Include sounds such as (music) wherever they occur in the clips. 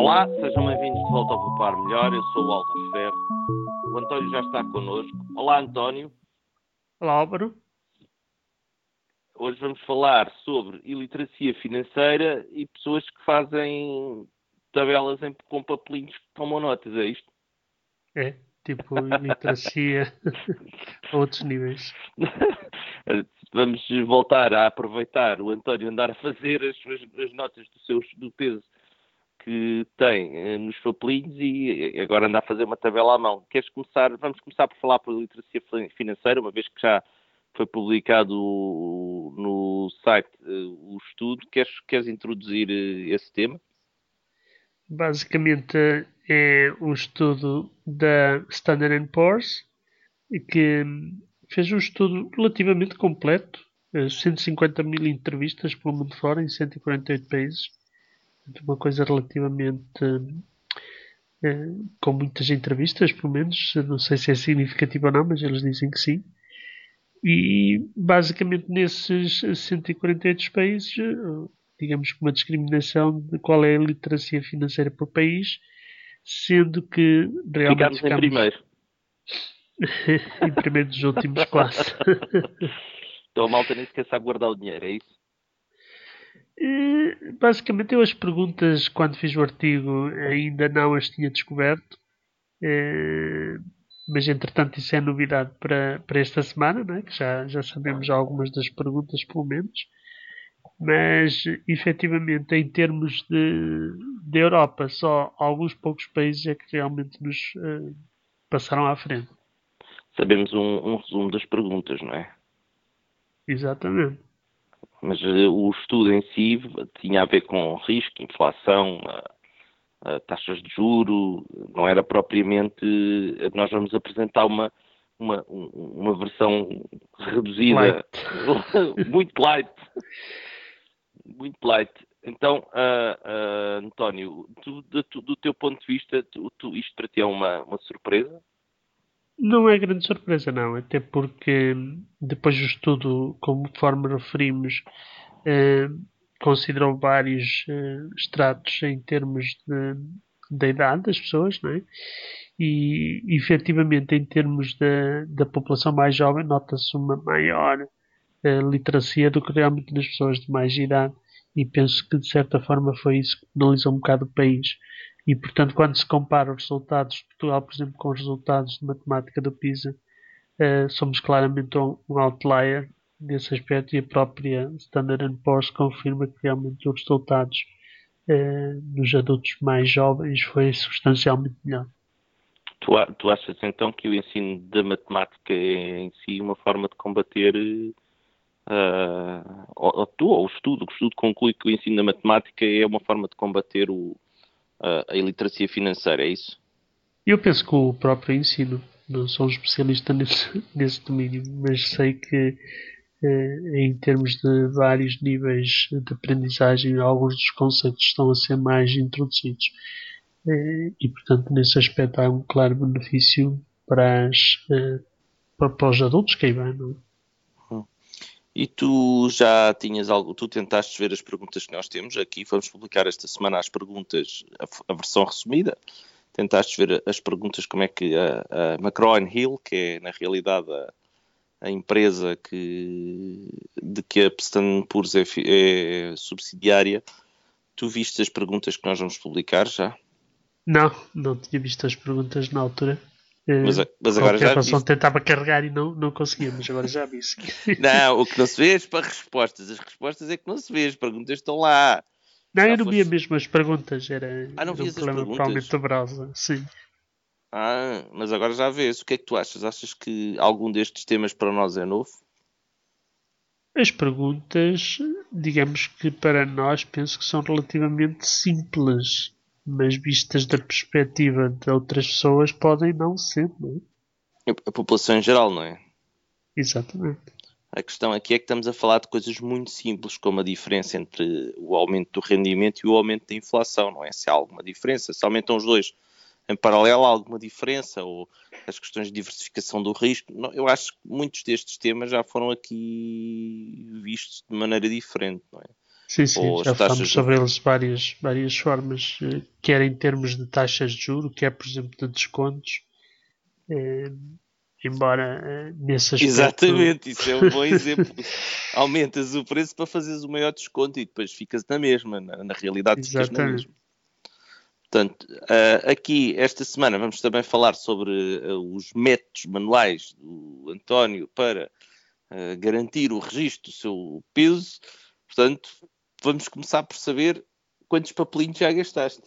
Olá, sejam bem-vindos de volta ao Poupar Melhor. Eu sou o Álvaro Ferro. O António já está connosco. Olá, António. Olá, Álvaro. Hoje vamos falar sobre iliteracia financeira e pessoas que fazem tabelas em, com papelinhos que tomam notas, é isto? É, tipo iliteracia a outros níveis. (laughs) vamos voltar a aproveitar o António andar a fazer as, suas, as notas do, seu, do peso que tem eh, nos papelinhos e agora anda a fazer uma tabela à mão. Queres começar? Vamos começar por falar por literacia financeira, uma vez que já foi publicado no site eh, o estudo. Queres, queres introduzir eh, esse tema? Basicamente é um estudo da Standard Poor's que fez um estudo relativamente completo, 150 mil entrevistas pelo mundo fora em 148 países uma coisa relativamente eh, com muitas entrevistas, pelo menos. Não sei se é significativo ou não, mas eles dizem que sim. E basicamente nesses 148 países, eh, digamos que uma discriminação de qual é a literacia financeira por país, sendo que realmente. Ficamos, ficamos... em primeiro. (laughs) em primeiro dos últimos quase. (laughs) então a malta nem sequer sabe guardar o dinheiro, é isso? Basicamente eu as perguntas quando fiz o artigo ainda não as tinha descoberto eh, mas entretanto isso é novidade para, para esta semana né? que já, já sabemos algumas das perguntas pelo menos mas efetivamente em termos de, de Europa só alguns poucos países é que realmente nos uh, passaram à frente sabemos um, um resumo das perguntas não é? exatamente mas uh, o estudo em si tinha a ver com risco, inflação, uh, uh, taxas de juro, não era propriamente. Nós vamos apresentar uma, uma, uma versão reduzida, light. (laughs) muito light. muito light. Então, António, tu, do, do, teu ponto de vista, tu, tu, isto para ti é uma, uma surpresa? Não é grande surpresa, não, até porque depois do estudo, conforme referimos, eh, considerou vários eh, estratos em termos de, da idade das pessoas, não é? E efetivamente, em termos da, da população mais jovem, nota-se uma maior eh, literacia do que realmente nas pessoas de mais idade, e penso que de certa forma foi isso que penalizou um bocado o país. E, portanto, quando se compara os resultados de Portugal, por exemplo, com os resultados de matemática do PISA, uh, somos claramente um, um, outlier nesse aspecto e a própria Standard Poor's confirma que realmente os resultados nos adultos mais jovens foi substancialmente melhor. Tu, tu, achas então que o ensino da matemática é em si uma forma de combater uh, ou, tu, ou o estudo, o estudo conclui que o ensino da matemática é uma forma de combater o, a iliteracia financeira, é isso? Eu penso que o próprio ensino, não sou um especialista nesse, (laughs) nesse domínio, mas sei que eh, em termos de vários níveis de aprendizagem, alguns dos conceitos estão a ser mais introduzidos. Eh, e, portanto, nesse aspecto há um claro benefício para, as, eh, para os adultos que aí vão. E tu já tinhas algo, tu tentaste ver as perguntas que nós temos aqui, vamos publicar esta semana as perguntas, a, a versão resumida. Tentaste ver as perguntas, como é que a, a Hill, que é na realidade a, a empresa que, de que a Standard Poor's é, é subsidiária, tu viste as perguntas que nós vamos publicar já? Não, não tinha visto as perguntas na altura. Mas, mas agora já vi. tentava carregar e não, não conseguia, mas agora já vi. (laughs) não, o que não se vê é para respostas. As respostas é que não se vê, as perguntas estão lá. Não, já eu não foste... via mesmo as perguntas. Era, ah, não era um problema provavelmente browser, sim. Ah, mas agora já vês. O que é que tu achas? Achas que algum destes temas para nós é novo? As perguntas, digamos que para nós, penso que são relativamente simples mas vistas da perspectiva de outras pessoas podem não ser, não é? A população em geral, não é? Exatamente. A questão aqui é que estamos a falar de coisas muito simples, como a diferença entre o aumento do rendimento e o aumento da inflação, não é? Se há alguma diferença, se aumentam os dois em paralelo, há alguma diferença, ou as questões de diversificação do risco. Eu acho que muitos destes temas já foram aqui vistos de maneira diferente, não é? Sim, sim, já falamos sobre eles várias, várias formas, eh, quer em termos de taxas de juro, quer, por exemplo, de descontos. Eh, embora eh, nesse aspecto... Exatamente, isso é um bom exemplo. (laughs) Aumentas o preço para fazeres o maior desconto e depois ficas na mesma, na, na realidade ficas Exatamente. na mesma. Portanto, aqui esta semana vamos também falar sobre os métodos manuais do António para garantir o registro do seu peso. Portanto, vamos começar por saber quantos papelinhos já gastaste.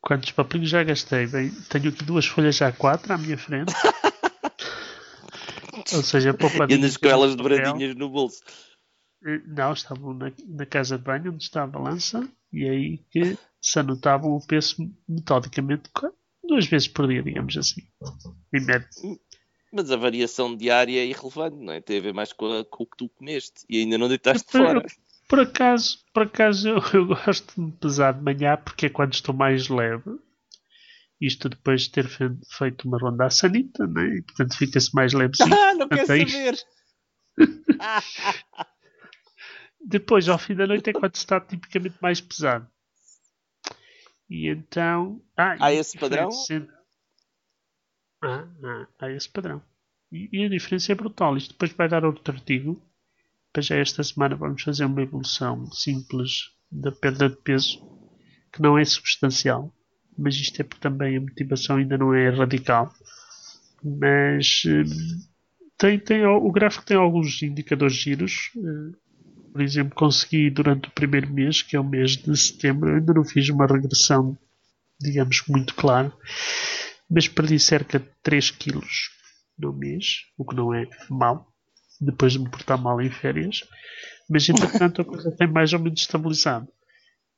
Quantos papelinhos já gastei? Bem, tenho aqui duas folhas A4 à minha frente. (laughs) Ou seja, poupadinhas. E andas com elas dobradinhas no bolso. Não, estavam na, na, casa de banho onde está a balança e aí que se anotavam o peso metodicamente duas vezes por dia, digamos assim. Mas a variação diária é irrelevante, não é? Tem a ver mais com, a, com o que tu comeste e ainda não deitaste fora. Por acaso, por acaso eu, eu, gosto de pesar de manhã porque é quando estou mais leve. Isto depois de ter feito uma ronda à sanita, né? e portanto fica-se mais levezinho. Ah, (laughs) não quero saber! (laughs) depois, ao fim da noite, é quando está tipicamente mais pesado. E então. Ah, há esse padrão? Ah, ah, há esse padrão. E, e, a diferença é brutal. Isto depois vai dar outro artigo. Para já esta semana vamos fazer uma evolução simples da perda de peso, que não é substancial. Mas isto é porque também a motivação ainda não é radical. Mas hum, tem, tem, o gráfico tem alguns indicadores giros. Eh, por exemplo, consegui durante o primeiro mês, que é o mês de setembro, ainda não fiz uma regressão, digamos, muito clara, mas perdi cerca de 3 quilos no mês, o que não é mau, depois de me portar mal em férias, mas entretanto a coisa tem mais ou menos estabilizado.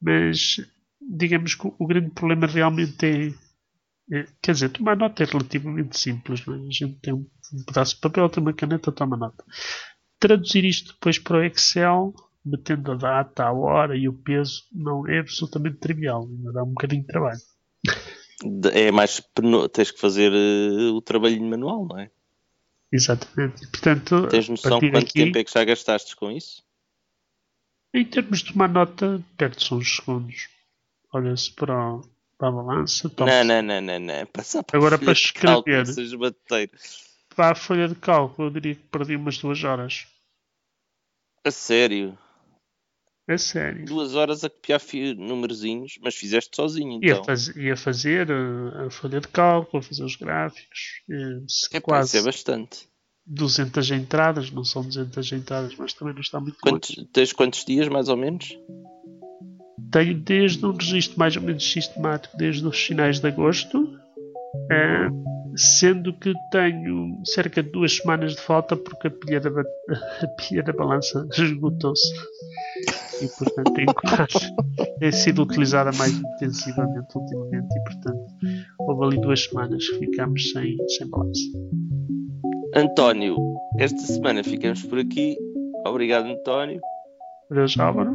Mas digamos que o grande problema realmente é, é quer dizer, tomar nota é relativamente simples, não é? a gente tem um, pedaço de papel, tem uma caneta, toma nota traduzir isto depois para o Excel, metendo a data, a hora e o peso, não é absolutamente trivial. Ainda dá um bocadinho de trabalho. É mais. tens que fazer uh, o trabalho manual, não é? Exatamente. Portanto, Tens noção quanto aqui, tempo é que já gastaste com isso? Em termos de uma nota, perde-se uns segundos. Olha-se para, para a balança. Não, não, não, não, não. Passa (laughs) para Agora para escrever. Para a folha de cálculo, eu diria que perdi umas duas horas. A sério? A sério. Duas horas a copiar numerozinhos, mas fizeste sozinho então. Ia, faz, ia fazer a, a, folha de cálculo, fazer os gráficos. É, quase. é bastante. 200 entradas, não são 200 entradas, mas também não está muito quantos, Tens quantos dias mais ou menos? Tenho desde um registro mais ou menos sistemático, desde os finais de agosto. É, sendo que tenho cerca de duas semanas de falta porque a pilha da, (laughs) a pilha da balança (laughs) esgotou-se e portanto que tem sido utilizada mais intensivamente ultimamente e portanto houve ali duas semanas que ficámos sem, sem balança. António, esta semana ficamos por aqui. Obrigado, António. Adeus, Álvaro.